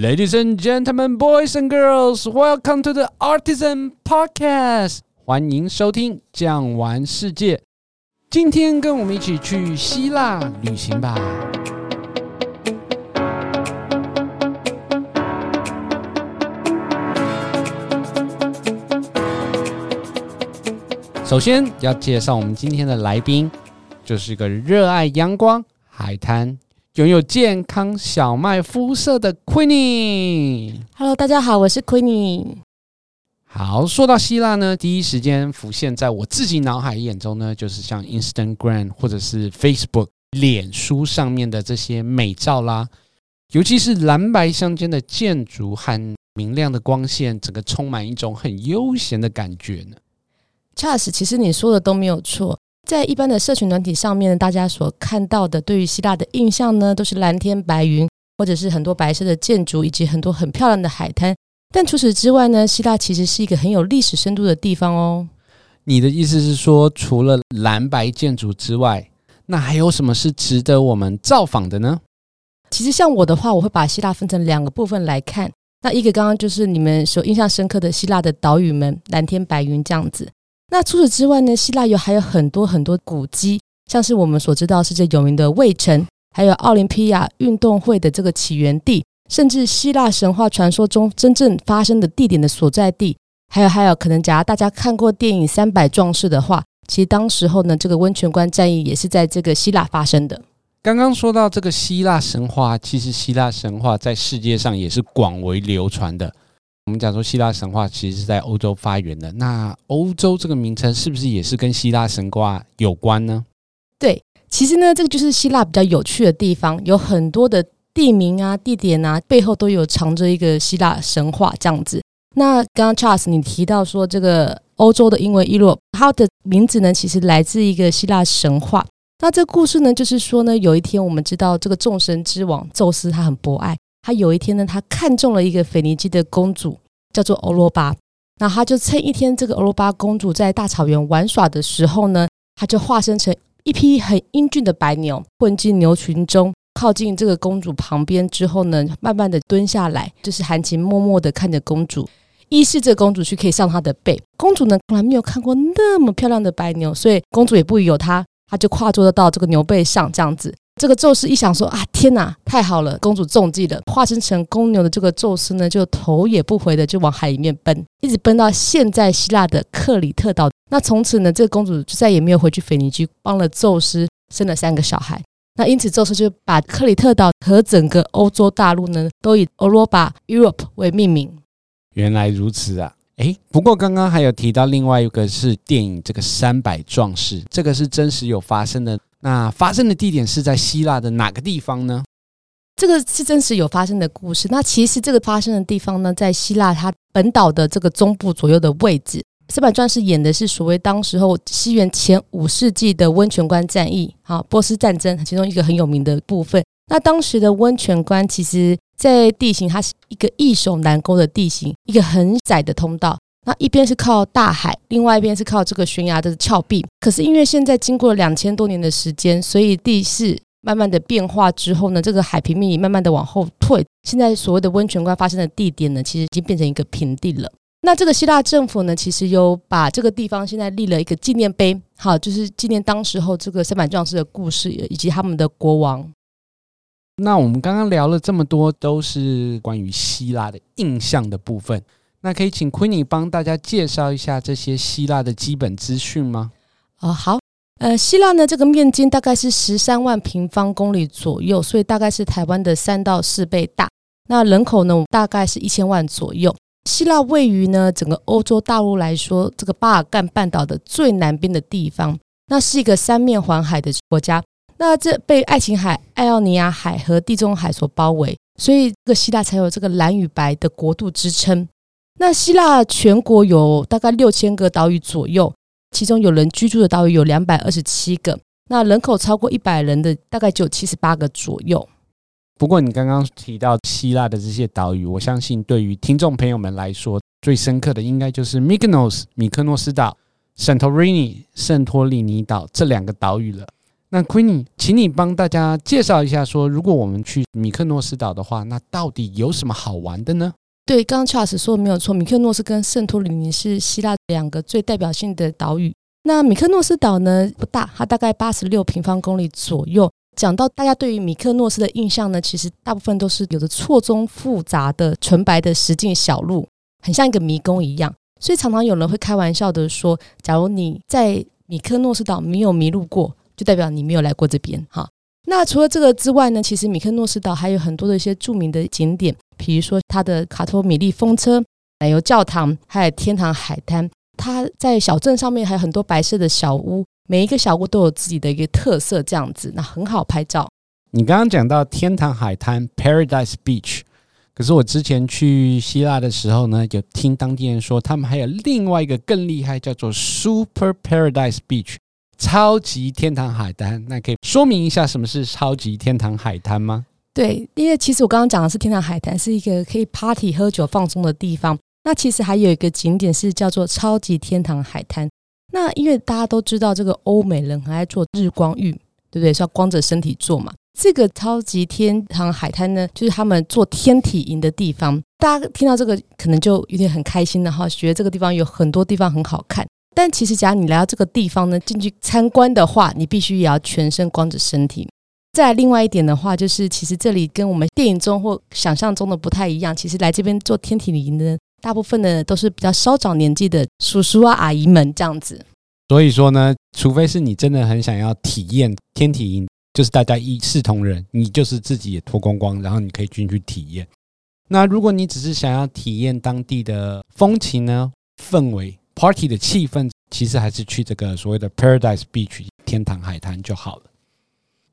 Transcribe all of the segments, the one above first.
Ladies and gentlemen, boys and girls, welcome to the Artisan Podcast。欢迎收听酱玩世界。今天跟我们一起去希腊旅行吧。首先要介绍我们今天的来宾，就是一个热爱阳光、海滩。拥有健康小麦肤色的 Queenie。Hello，大家好，我是 Queenie。好，说到希腊呢，第一时间浮现在我自己脑海眼中呢，就是像 Instagram 或者是 Facebook 脸书上面的这些美照啦，尤其是蓝白相间的建筑和明亮的光线，整个充满一种很悠闲的感觉呢。Charles，其实你说的都没有错。在一般的社群团体上面，大家所看到的对于希腊的印象呢，都是蓝天白云，或者是很多白色的建筑，以及很多很漂亮的海滩。但除此之外呢，希腊其实是一个很有历史深度的地方哦。你的意思是说，除了蓝白建筑之外，那还有什么是值得我们造访的呢？其实像我的话，我会把希腊分成两个部分来看。那一个刚刚就是你们所印象深刻的希腊的岛屿们，蓝天白云这样子。那除此之外呢，希腊有还有很多很多古迹，像是我们所知道世界有名的卫城，还有奥林匹亚运动会的这个起源地，甚至希腊神话传说中真正发生的地点的所在地，还有还有可能，假如大家看过电影《三百壮士》的话，其实当时候呢，这个温泉关战役也是在这个希腊发生的。刚刚说到这个希腊神话，其实希腊神话在世界上也是广为流传的。我们讲说希腊神话其实是在欧洲发源的，那欧洲这个名称是不是也是跟希腊神话有关呢？对，其实呢，这个就是希腊比较有趣的地方，有很多的地名啊、地点啊，背后都有藏着一个希腊神话这样子。那刚刚 Charles 你提到说这个欧洲的英文伊洛它的名字呢，其实来自一个希腊神话。那这故事呢，就是说呢，有一天我们知道这个众神之王宙斯他很博爱。他有一天呢，他看中了一个腓尼基的公主，叫做欧罗巴。那他就趁一天这个欧罗巴公主在大草原玩耍的时候呢，他就化身成一匹很英俊的白牛，混进牛群中，靠近这个公主旁边之后呢，慢慢的蹲下来，就是含情脉脉的看着公主，依恃着公主去可以上他的背。公主呢，从来没有看过那么漂亮的白牛，所以公主也不疑有他，他就跨坐到这个牛背上，这样子。这个宙斯一想说啊，天哪，太好了，公主中计了！化身成公牛的这个宙斯呢，就头也不回的就往海里面奔，一直奔到现在希腊的克里特岛。那从此呢，这个公主就再也没有回去腓尼基，帮了宙斯生了三个小孩。那因此，宙斯就把克里特岛和整个欧洲大陆呢，都以欧罗巴 （Europe） 为命名。原来如此啊！诶，不过刚刚还有提到另外一个是电影《这个三百壮士》，这个是真实有发生的。那发生的地点是在希腊的哪个地方呢？这个是真实有发生的故事。那其实这个发生的地方呢，在希腊它本岛的这个中部左右的位置。《三百壮士》演的是所谓当时候西元前五世纪的温泉关战役，哈，波斯战争其中一个很有名的部分。那当时的温泉关，其实在地形它是一个易守难攻的地形，一个很窄的通道。那一边是靠大海，另外一边是靠这个悬崖的峭壁。可是因为现在经过了两千多年的时间，所以地势慢慢的变化之后呢，这个海平面也慢慢的往后退。现在所谓的温泉关发生的地点呢，其实已经变成一个平地了。那这个希腊政府呢，其实有把这个地方现在立了一个纪念碑，好，就是纪念当时候这个三百壮士的故事以及他们的国王。那我们刚刚聊了这么多，都是关于希腊的印象的部分。那可以请 Queenie 帮大家介绍一下这些希腊的基本资讯吗？哦，好，呃，希腊呢，这个面积大概是十三万平方公里左右，所以大概是台湾的三到四倍大。那人口呢，大概是一千万左右。希腊位于呢整个欧洲大陆来说，这个巴尔干半岛的最南边的地方，那是一个三面环海的国家。那这被爱琴海、爱奥尼亚海和地中海所包围，所以这个希腊才有这个蓝与白的国度之称。那希腊全国有大概六千个岛屿左右，其中有人居住的岛屿有两百二十七个，那人口超过一百人的大概就有七十八个左右。不过你刚刚提到希腊的这些岛屿，我相信对于听众朋友们来说，最深刻的应该就是 Mykonos 米克诺斯岛、Santorini 圣托里尼岛这两个岛屿了。那 Queenie，请你帮大家介绍一下，说如果我们去米克诺斯岛的话，那到底有什么好玩的呢？对，刚刚 Charles 说的没有错，米克诺斯跟圣托里尼是希腊两个最代表性的岛屿。那米克诺斯岛呢，不大，它大概八十六平方公里左右。讲到大家对于米克诺斯的印象呢，其实大部分都是有着错综复杂的纯白的石径小路，很像一个迷宫一样。所以常常有人会开玩笑的说，假如你在米克诺斯岛没有迷路过，就代表你没有来过这边哈。那除了这个之外呢，其实米克诺斯岛还有很多的一些著名的景点。比如说，它的卡托米利风车、奶油教堂，还有天堂海滩。它在小镇上面还有很多白色的小屋，每一个小屋都有自己的一个特色，这样子，那很好拍照。你刚刚讲到天堂海滩 （Paradise Beach），可是我之前去希腊的时候呢，有听当地人说，他们还有另外一个更厉害，叫做 Super Paradise Beach，超级天堂海滩。那可以说明一下什么是超级天堂海滩吗？对，因为其实我刚刚讲的是天堂海滩，是一个可以 party 喝酒放松的地方。那其实还有一个景点是叫做超级天堂海滩。那因为大家都知道，这个欧美人很爱做日光浴，对不对？是要光着身体做嘛。这个超级天堂海滩呢，就是他们做天体营的地方。大家听到这个可能就有点很开心的哈，觉得这个地方有很多地方很好看。但其实，假如你来到这个地方呢，进去参观的话，你必须也要全身光着身体。再另外一点的话，就是其实这里跟我们电影中或想象中的不太一样。其实来这边做天体营的，大部分的都是比较稍长年纪的叔叔啊、阿姨们这样子。所以说呢，除非是你真的很想要体验天体营，就是大家一视同仁，你就是自己也脱光光，然后你可以进去体验。那如果你只是想要体验当地的风情呢、氛围、party 的气氛，其实还是去这个所谓的 Paradise Beach 天堂海滩就好了。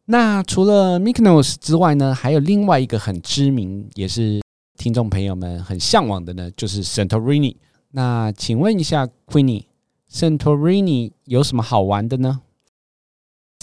那除了 Mykonos 之外呢，还有另外一个很知名，也是听众朋友们很向往的呢，就是 Santorini。那请问一下 Queenie，Santorini 有什么好玩的呢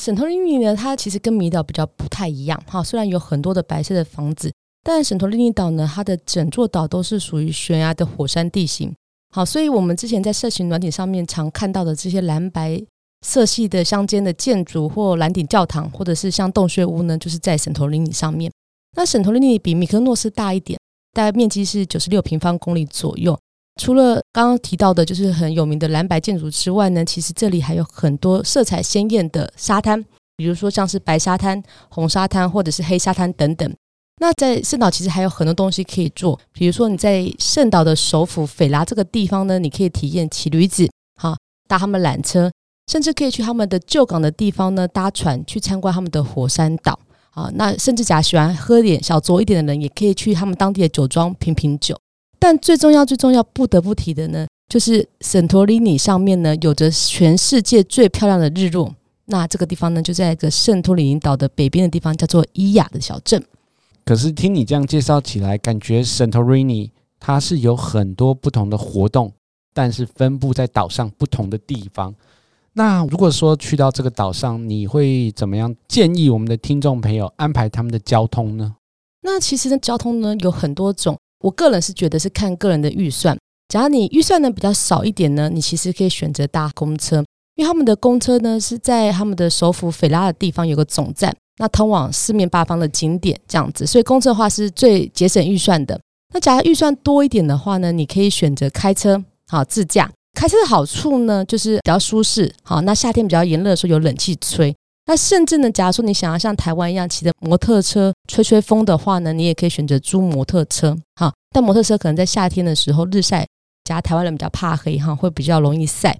？Santorini 呢，它其实跟米岛比较不太一样哈。虽然有很多的白色的房子，但 Santorini 岛呢，它的整座岛都是属于悬崖的火山地形。好，所以我们之前在社群软体上面常看到的这些蓝白。色系的相间的建筑或蓝顶教堂，或者是像洞穴屋呢，就是在圣托里尼上面。那圣托里尼比米克诺斯大一点，大概面积是九十六平方公里左右。除了刚刚提到的，就是很有名的蓝白建筑之外呢，其实这里还有很多色彩鲜艳的沙滩，比如说像是白沙滩、红沙滩或者是黑沙滩等等。那在圣岛其实还有很多东西可以做，比如说你在圣岛的首府斐拉这个地方呢，你可以体验骑驴子，好，搭他们缆车。甚至可以去他们的旧港的地方呢，搭船去参观他们的火山岛啊。那甚至假喜欢喝点小酌一点的人，也可以去他们当地的酒庄品品酒。但最重要、最重要不得不提的呢，就是圣托里尼上面呢，有着全世界最漂亮的日落。那这个地方呢，就在一个圣托里尼岛的北边的地方，叫做伊亚的小镇。可是听你这样介绍起来，感觉圣托里尼它是有很多不同的活动，但是分布在岛上不同的地方。那如果说去到这个岛上，你会怎么样建议我们的听众朋友安排他们的交通呢？那其实呢，交通呢有很多种，我个人是觉得是看个人的预算。假如你预算呢比较少一点呢，你其实可以选择搭公车，因为他们的公车呢是在他们的首府斐拉的地方有个总站，那通往四面八方的景点这样子，所以公车的话是最节省预算的。那假如预算多一点的话呢，你可以选择开车，好自驾。开车的好处呢，就是比较舒适。好，那夏天比较炎热的时候有冷气吹。那甚至呢，假如说你想要像台湾一样骑着摩托车吹吹风的话呢，你也可以选择租摩托车。好，但摩托车可能在夏天的时候日晒，加台湾人比较怕黑哈，会比较容易晒。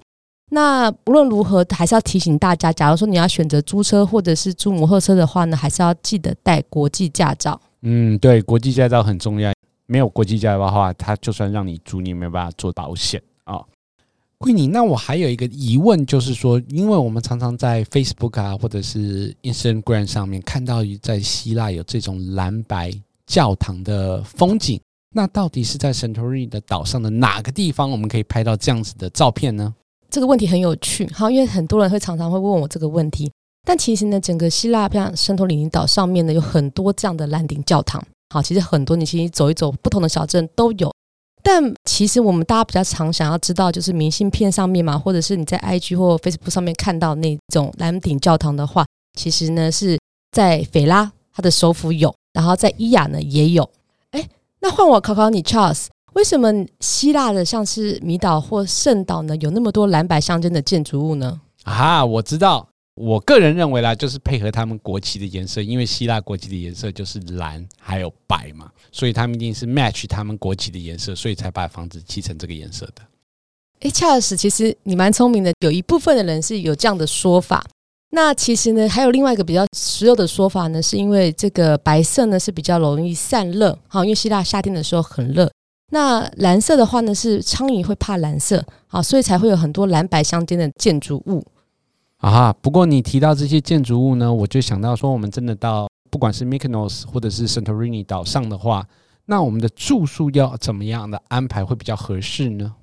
那无论如何，还是要提醒大家，假如说你要选择租车或者是租摩托车的话呢，还是要记得带国际驾照。嗯，对，国际驾照很重要。没有国际驾照的话，他就算让你租，你也没有办法做保险啊。哦 Queenie，那我还有一个疑问，就是说，因为我们常常在 Facebook 啊，或者是 Instagram 上面看到在希腊有这种蓝白教堂的风景，那到底是在圣托里尼的岛上的哪个地方，我们可以拍到这样子的照片呢？这个问题很有趣，好，因为很多人会常常会问我这个问题，但其实呢，整个希腊像圣托里尼岛上面呢，有很多这样的蓝顶教堂，好，其实很多你其实走一走，不同的小镇都有。但其实我们大家比较常想要知道，就是明信片上面嘛，或者是你在 IG 或 Facebook 上面看到那种蓝顶教堂的话，其实呢是在斐拉它的首府有，然后在伊亚呢也有。哎，那换我考考你，Charles，为什么希腊的像是米岛或圣岛呢有那么多蓝白相间的建筑物呢？啊，我知道。我个人认为啦，就是配合他们国旗的颜色，因为希腊国旗的颜色就是蓝还有白嘛，所以他们一定是 match 他们国旗的颜色，所以才把房子漆成这个颜色的。诶，Charles，其实你蛮聪明的，有一部分的人是有这样的说法。那其实呢，还有另外一个比较实用的说法呢，是因为这个白色呢是比较容易散热，好，因为希腊夏天的时候很热。那蓝色的话呢，是苍蝇会怕蓝色，好，所以才会有很多蓝白相间的建筑物。啊，不过你提到这些建筑物呢，我就想到说，我们真的到不管是 Mykonos 或者是 Santorini 岛上的话，那我们的住宿要怎么样的安排会比较合适呢？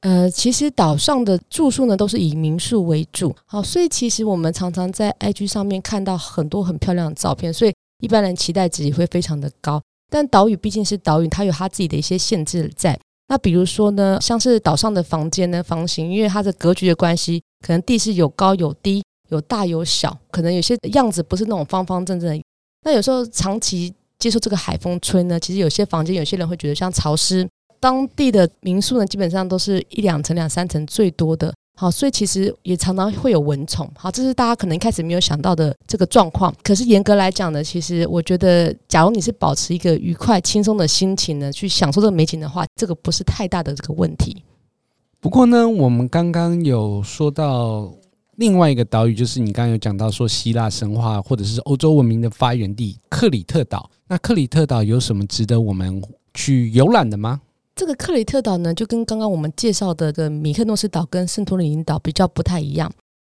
呃，其实岛上的住宿呢都是以民宿为主，好，所以其实我们常常在 IG 上面看到很多很漂亮的照片，所以一般人期待值也会非常的高。但岛屿毕竟是岛屿，它有它自己的一些限制在。那比如说呢，像是岛上的房间呢，房型因为它的格局的关系。可能地势有高有低，有大有小，可能有些样子不是那种方方正正的。那有时候长期接受这个海风吹呢，其实有些房间有些人会觉得像潮湿。当地的民宿呢，基本上都是一两层、两三层最多的。好，所以其实也常常会有蚊虫。好，这是大家可能一开始没有想到的这个状况。可是严格来讲呢，其实我觉得，假如你是保持一个愉快、轻松的心情呢，去享受这个美景的话，这个不是太大的这个问题。不过呢，我们刚刚有说到另外一个岛屿，就是你刚刚有讲到说希腊神话或者是欧洲文明的发源地克里特岛。那克里特岛有什么值得我们去游览的吗？这个克里特岛呢，就跟刚刚我们介绍的的米克诺斯岛跟圣托里尼岛比较不太一样。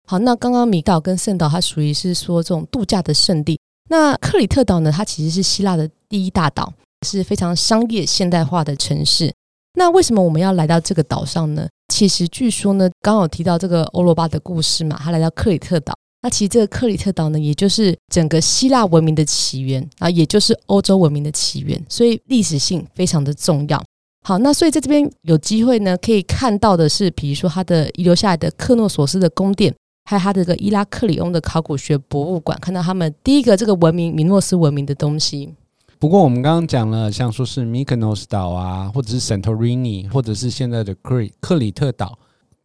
好，那刚刚米岛跟圣岛，它属于是说这种度假的圣地。那克里特岛呢，它其实是希腊的第一大岛，是非常商业现代化的城市。那为什么我们要来到这个岛上呢？其实据说呢，刚好提到这个欧罗巴的故事嘛，他来到克里特岛。那其实这个克里特岛呢，也就是整个希腊文明的起源啊，也就是欧洲文明的起源，所以历史性非常的重要。好，那所以在这边有机会呢，可以看到的是，比如说它的遗留下来的克诺索斯的宫殿，还有它的这个伊拉克里翁的考古学博物馆，看到他们第一个这个文明米诺斯文明的东西。不过我们刚刚讲了，像说是 Mykonos 岛啊，或者是 Santorini，或者是现在的克里克里特岛，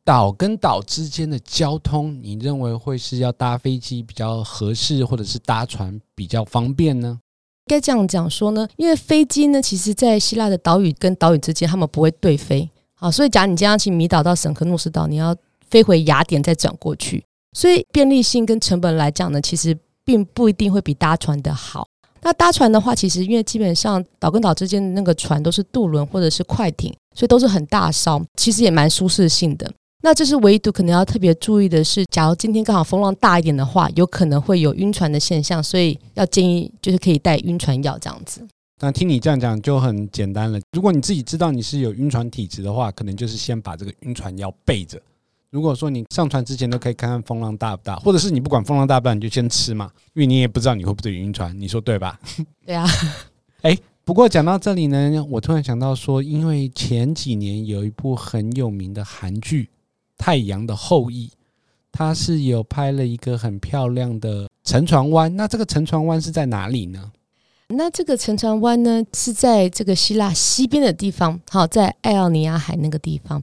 岛跟岛之间的交通，你认为会是要搭飞机比较合适，或者是搭船比较方便呢？该这样讲说呢，因为飞机呢，其实在希腊的岛屿跟岛屿之间，他们不会对飞。好，所以假如你今天要去米岛到圣克诺斯岛，你要飞回雅典再转过去，所以便利性跟成本来讲呢，其实并不一定会比搭船的好。那搭船的话，其实因为基本上岛跟岛之间的那个船都是渡轮或者是快艇，所以都是很大艘，其实也蛮舒适性的。那这是唯独可能要特别注意的是，假如今天刚好风浪大一点的话，有可能会有晕船的现象，所以要建议就是可以带晕船药这样子。那听你这样讲就很简单了。如果你自己知道你是有晕船体质的话，可能就是先把这个晕船药备着。如果说你上船之前都可以看看风浪大不大，或者是你不管风浪大不大，你就先吃嘛，因为你也不知道你会不会晕船，你说对吧？对啊。哎，不过讲到这里呢，我突然想到说，因为前几年有一部很有名的韩剧《太阳的后裔》，他是有拍了一个很漂亮的沉船湾。那这个沉船湾是在哪里呢？那这个沉船湾呢，是在这个希腊西边的地方，好，在爱奥尼亚海那个地方。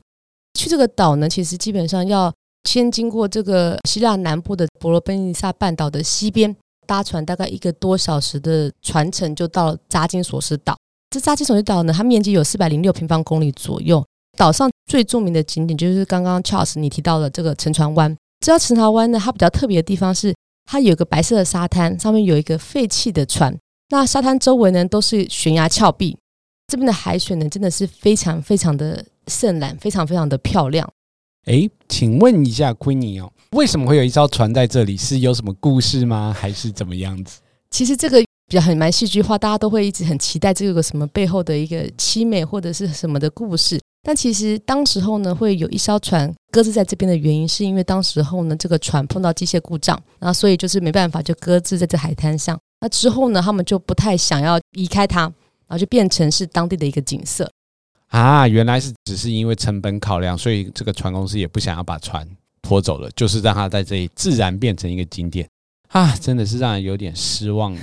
去这个岛呢，其实基本上要先经过这个希腊南部的伯罗奔尼撒半岛的西边，搭船大概一个多小时的船程就到了扎金索斯岛。这扎金索斯岛呢，它面积有四百零六平方公里左右。岛上最著名的景点就是刚刚 Charles 你提到的这个沉船湾。知道沉船湾呢，它比较特别的地方是，它有一个白色的沙滩，上面有一个废弃的船。那沙滩周围呢，都是悬崖峭壁。这边的海水呢，真的是非常非常的深蓝，非常非常的漂亮。哎，请问一下 Queenie 哦，为什么会有一艘船在这里？是有什么故事吗？还是怎么样子？其实这个比较很蛮戏剧化，大家都会一直很期待这个什么背后的一个凄美或者是什么的故事。但其实当时候呢，会有一艘船搁置在这边的原因，是因为当时候呢，这个船碰到机械故障，然后所以就是没办法就搁置在这海滩上。那之后呢，他们就不太想要移开它。然后就变成是当地的一个景色啊！原来是只是因为成本考量，所以这个船公司也不想要把船拖走了，就是让它在这里自然变成一个景点。啊，真的是让人有点失望。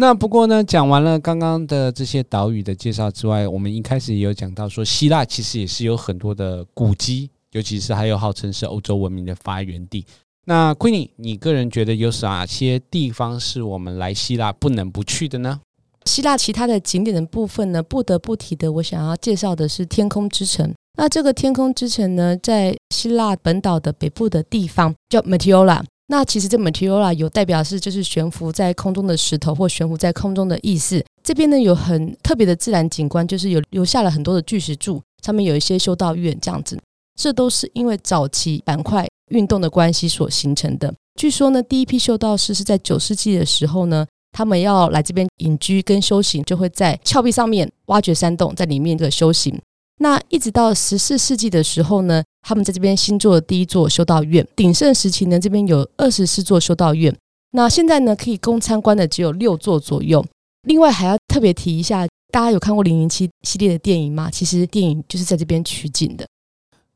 那不过呢，讲完了刚刚的这些岛屿的介绍之外，我们一开始也有讲到说，希腊其实也是有很多的古迹，尤其是还有号称是欧洲文明的发源地。那 Queenie，你个人觉得有哪些地方是我们来希腊不能不去的呢？希腊其他的景点的部分呢，不得不提的，我想要介绍的是天空之城。那这个天空之城呢，在希腊本岛的北部的地方叫 Metiola。那其实这 Metiola 有代表是就是悬浮在空中的石头或悬浮在空中的意思。这边呢有很特别的自然景观，就是有留下了很多的巨石柱，上面有一些修道院这样子。这都是因为早期板块运动的关系所形成的。据说呢，第一批修道士是在九世纪的时候呢，他们要来这边隐居跟修行，就会在峭壁上面挖掘山洞，在里面的修行。那一直到十四世纪的时候呢，他们在这边新做的第一座修道院。鼎盛时期呢，这边有二十四座修道院。那现在呢，可以供参观的只有六座左右。另外还要特别提一下，大家有看过《零零七》系列的电影吗？其实电影就是在这边取景的。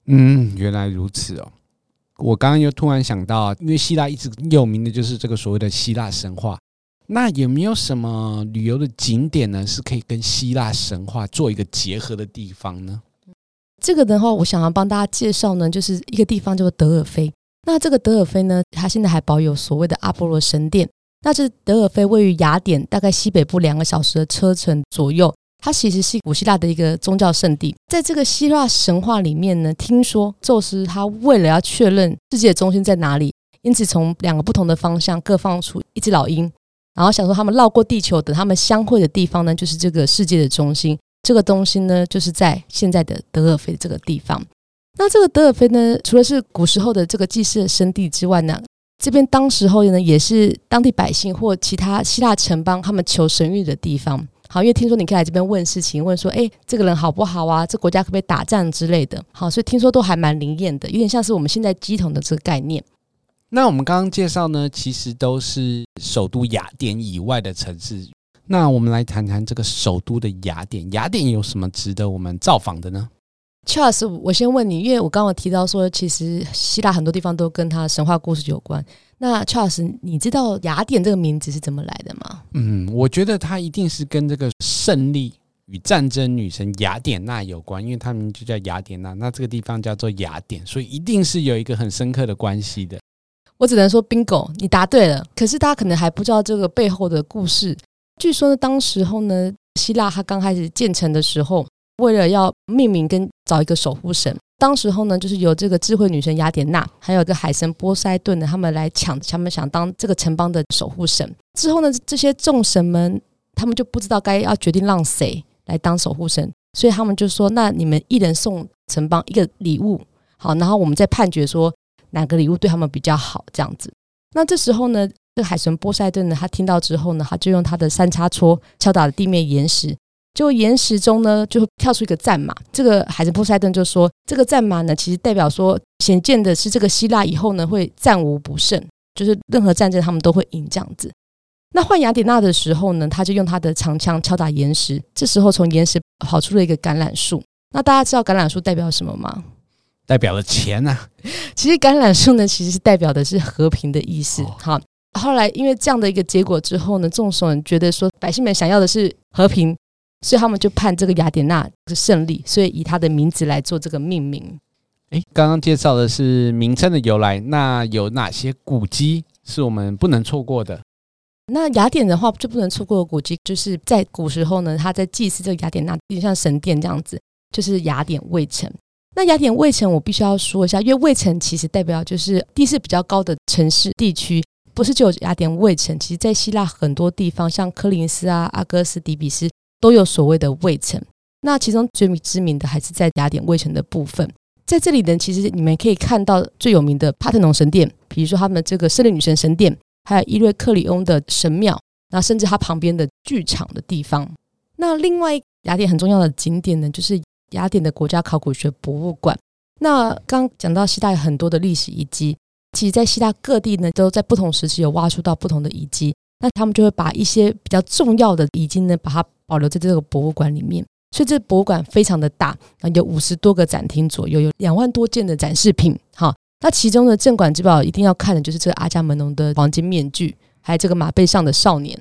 嗯，原来如此哦。我刚刚又突然想到，因为希腊一直有名的就是这个所谓的希腊神话。那有没有什么旅游的景点呢？是可以跟希腊神话做一个结合的地方呢？这个的话，我想要帮大家介绍呢，就是一个地方叫做德尔菲。那这个德尔菲呢，它现在还保有所谓的阿波罗神殿。那这德尔菲位于雅典，大概西北部两个小时的车程左右。它其实是古希腊的一个宗教圣地。在这个希腊神话里面呢，听说宙斯他为了要确认世界的中心在哪里，因此从两个不同的方向各放出一只老鹰。然后想说，他们绕过地球，等他们相会的地方呢，就是这个世界的中心。这个东西呢，就是在现在的德尔菲这个地方。那这个德尔菲呢，除了是古时候的这个祭祀的圣地之外呢，这边当时候呢，也是当地百姓或其他希腊城邦他们求神谕的地方。好，因为听说你可以来这边问事情，问说，哎，这个人好不好啊？这国家可不可以打仗之类的。好，所以听说都还蛮灵验的，有点像是我们现在乩童的这个概念。那我们刚刚介绍呢，其实都是首都雅典以外的城市。那我们来谈谈这个首都的雅典，雅典有什么值得我们造访的呢？Charles，我先问你，因为我刚刚提到说，其实希腊很多地方都跟它的神话故事有关。那 Charles，你知道雅典这个名字是怎么来的吗？嗯，我觉得它一定是跟这个胜利与战争女神雅典娜有关，因为他们就叫雅典娜。那这个地方叫做雅典，所以一定是有一个很深刻的关系的。我只能说 bingo，你答对了。可是大家可能还不知道这个背后的故事。据说呢，当时候呢，希腊它刚开始建成的时候，为了要命名跟找一个守护神，当时候呢，就是由这个智慧女神雅典娜，还有一个海神波塞顿的他们来抢，他们想当这个城邦的守护神。之后呢，这些众神们他们就不知道该要决定让谁来当守护神，所以他们就说：“那你们一人送城邦一个礼物，好，然后我们再判决说。”哪个礼物对他们比较好？这样子，那这时候呢，这个海神波塞顿呢，他听到之后呢，他就用他的三叉戳敲打了地面岩石，就岩石中呢，就跳出一个战马。这个海神波塞顿就说，这个战马呢，其实代表说，显见的是这个希腊以后呢，会战无不胜，就是任何战争他们都会赢这样子。那换雅典娜的时候呢，他就用他的长枪敲打岩石，这时候从岩石跑出了一个橄榄树。那大家知道橄榄树代表什么吗？代表了钱啊，其实橄榄树呢，其实是代表的是和平的意思。好，后来因为这样的一个结果之后呢，众神人觉得说百姓们想要的是和平，所以他们就判这个雅典娜是胜利，所以以他的名字来做这个命名。诶，刚刚介绍的是名称的由来，那有哪些古迹是我们不能错过的？那雅典的话就不能错过的古迹，就是在古时候呢，他在祭祀这个雅典娜，有点像神殿这样子，就是雅典卫城。那雅典卫城，我必须要说一下，因为卫城其实代表就是地势比较高的城市地区，不是只有雅典卫城。其实，在希腊很多地方，像科林斯啊、阿哥斯、底比斯，都有所谓的卫城。那其中最知名的还是在雅典卫城的部分。在这里呢，其实你们可以看到最有名的帕特农神殿，比如说他们这个胜利女神神殿，还有伊瑞克里翁的神庙，那甚至它旁边的剧场的地方。那另外雅典很重要的景点呢，就是。雅典的国家考古学博物馆。那刚讲到希腊有很多的历史遗迹，其实，在希腊各地呢，都在不同时期有挖出到不同的遗迹。那他们就会把一些比较重要的遗迹呢，把它保留在这个博物馆里面。所以，这博物馆非常的大，有五十多个展厅左右，有两万多件的展示品。哈，那其中的镇馆之宝一定要看的就是这个阿伽门农的黄金面具，还有这个马背上的少年。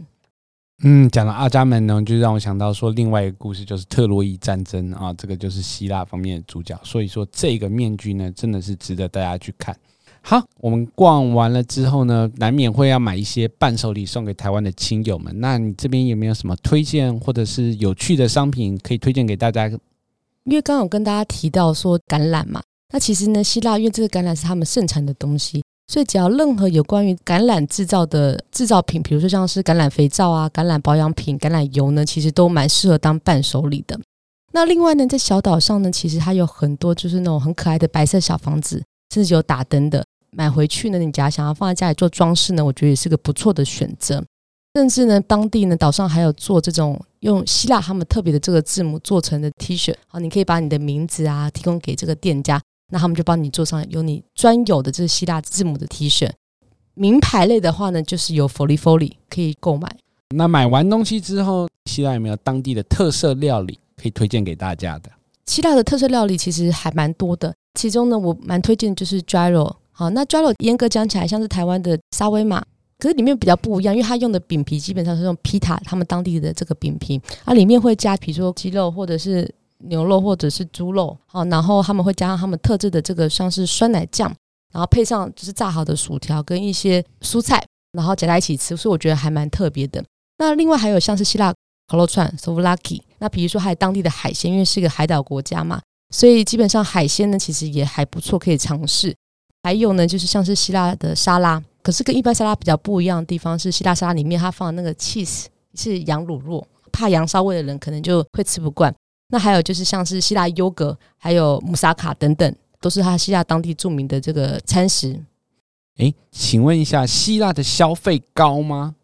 嗯，讲到阿伽门农，就让我想到说另外一个故事，就是特洛伊战争啊，这个就是希腊方面的主角。所以说这个面具呢，真的是值得大家去看。好，我们逛完了之后呢，难免会要买一些伴手礼送给台湾的亲友们。那你这边有没有什么推荐或者是有趣的商品可以推荐给大家？因为刚刚有跟大家提到说橄榄嘛。那其实呢，希腊因为这个橄榄是他们盛产的东西，所以只要任何有关于橄榄制造的制造品，比如说像是橄榄肥皂啊、橄榄保养品、橄榄油呢，其实都蛮适合当伴手礼的。那另外呢，在小岛上呢，其实它有很多就是那种很可爱的白色小房子，甚至有打灯的，买回去呢，你假如想要放在家里做装饰呢，我觉得也是个不错的选择。甚至呢，当地呢岛上还有做这种用希腊他们特别的这个字母做成的 T 恤，好，你可以把你的名字啊提供给这个店家。那他们就帮你做上有你专有的这个希腊字母的 T 恤，名牌类的话呢，就是有 Folly Folly 可以购买。那买完东西之后，希腊有没有当地的特色料理可以推荐给大家的？希腊的特色料理其实还蛮多的，其中呢，我蛮推荐的就是 Gyro。好，那抓肉严格讲起来像是台湾的沙威玛，可是里面比较不一样，因为它用的饼皮基本上是用皮塔他们当地的这个饼皮，它里面会加比如说鸡肉或者是。牛肉或者是猪肉，好，然后他们会加上他们特制的这个像是酸奶酱，然后配上就是炸好的薯条跟一些蔬菜，然后夹在一起吃，所以我觉得还蛮特别的。那另外还有像是希腊烤肉串 souvlaki，那比如说还有当地的海鲜，因为是一个海岛国家嘛，所以基本上海鲜呢其实也还不错，可以尝试。还有呢就是像是希腊的沙拉，可是跟一般沙拉比较不一样的地方是，希腊沙拉里面它放的那个 cheese 是羊乳酪，怕羊骚味的人可能就会吃不惯。那还有就是像是希腊优格，还有穆萨卡等等，都是它希腊当地著名的这个餐食。诶，请问一下，希腊的消费高吗？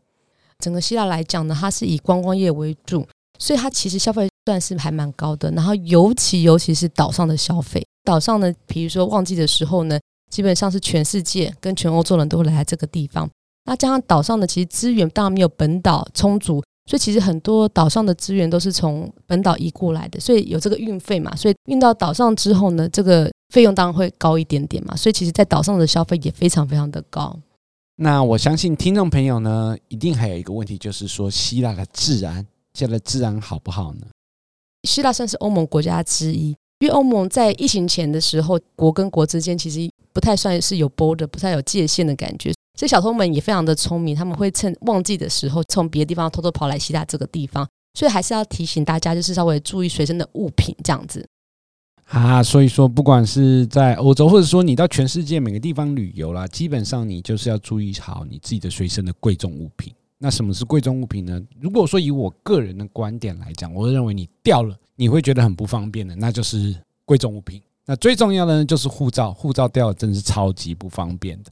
整个希腊来讲呢，它是以观光业为主，所以它其实消费算是还蛮高的。然后尤其尤其是岛上的消费，岛上呢，比如说旺季的时候呢，基本上是全世界跟全欧洲人都会来这个地方。那加上岛上的其实资源当然没有本岛充足。所以其实很多岛上的资源都是从本岛移过来的，所以有这个运费嘛，所以运到岛上之后呢，这个费用当然会高一点点嘛。所以其实，在岛上的消费也非常非常的高。那我相信听众朋友呢，一定还有一个问题，就是说希腊的治安，现在的治安好不好呢？希腊算是欧盟国家之一，因为欧盟在疫情前的时候，国跟国之间其实不太算是有 border，不太有界限的感觉。所以小偷们也非常的聪明，他们会趁旺季的时候从别的地方偷偷跑来希腊这个地方，所以还是要提醒大家，就是稍微注意随身的物品这样子。啊，所以说不管是在欧洲，或者说你到全世界每个地方旅游啦，基本上你就是要注意好你自己的随身的贵重物品。那什么是贵重物品呢？如果说以我个人的观点来讲，我认为你掉了你会觉得很不方便的，那就是贵重物品。那最重要的呢，就是护照，护照掉了真的是超级不方便的。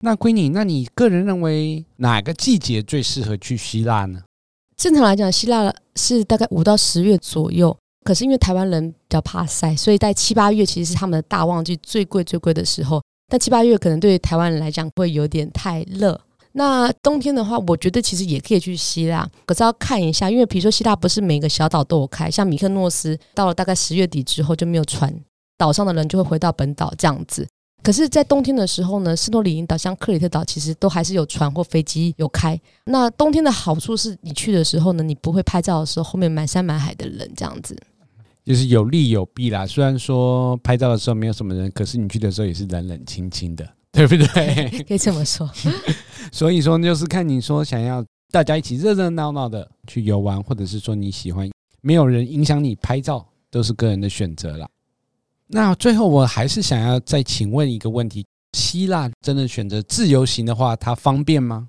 那闺女，那你个人认为哪个季节最适合去希腊呢？正常来讲，希腊是大概五到十月左右。可是因为台湾人比较怕晒，所以在七八月其实是他们的大旺季，最贵最贵的时候。但七八月可能对台湾人来讲会有点太热。那冬天的话，我觉得其实也可以去希腊，可是要看一下，因为比如说希腊不是每个小岛都有开，像米克诺斯到了大概十月底之后就没有船，岛上的人就会回到本岛这样子。可是，在冬天的时候呢，斯托里因岛、像克里特岛，其实都还是有船或飞机有开。那冬天的好处是，你去的时候呢，你不会拍照的时候后面满山满海的人这样子，就是有利有弊啦。虽然说拍照的时候没有什么人，可是你去的时候也是冷冷清清的，对不对？可以这么说。所以说，就是看你说想要大家一起热热闹闹的去游玩，或者是说你喜欢没有人影响你拍照，都是个人的选择啦。那最后我还是想要再请问一个问题：希腊真的选择自由行的话，它方便吗？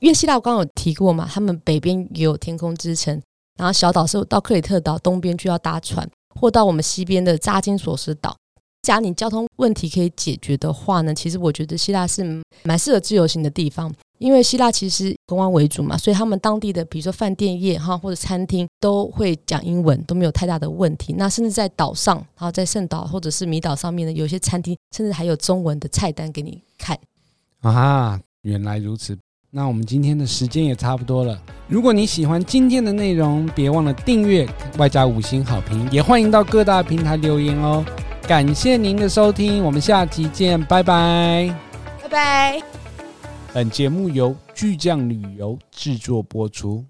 因为希腊我刚刚有提过嘛，他们北边也有天空之城，然后小岛是到克里特岛东边就要搭船，或到我们西边的扎金索斯岛。假你交通问题可以解决的话呢，其实我觉得希腊是蛮适合自由行的地方。因为希腊其实观光为主嘛，所以他们当地的比如说饭店业哈或者餐厅都会讲英文，都没有太大的问题。那甚至在岛上，然后在圣岛或者是米岛上面呢，有些餐厅甚至还有中文的菜单给你看。啊，原来如此。那我们今天的时间也差不多了。如果你喜欢今天的内容，别忘了订阅，外加五星好评，也欢迎到各大平台留言哦。感谢您的收听，我们下期见，拜拜，拜拜。本节目由巨匠旅游制作播出。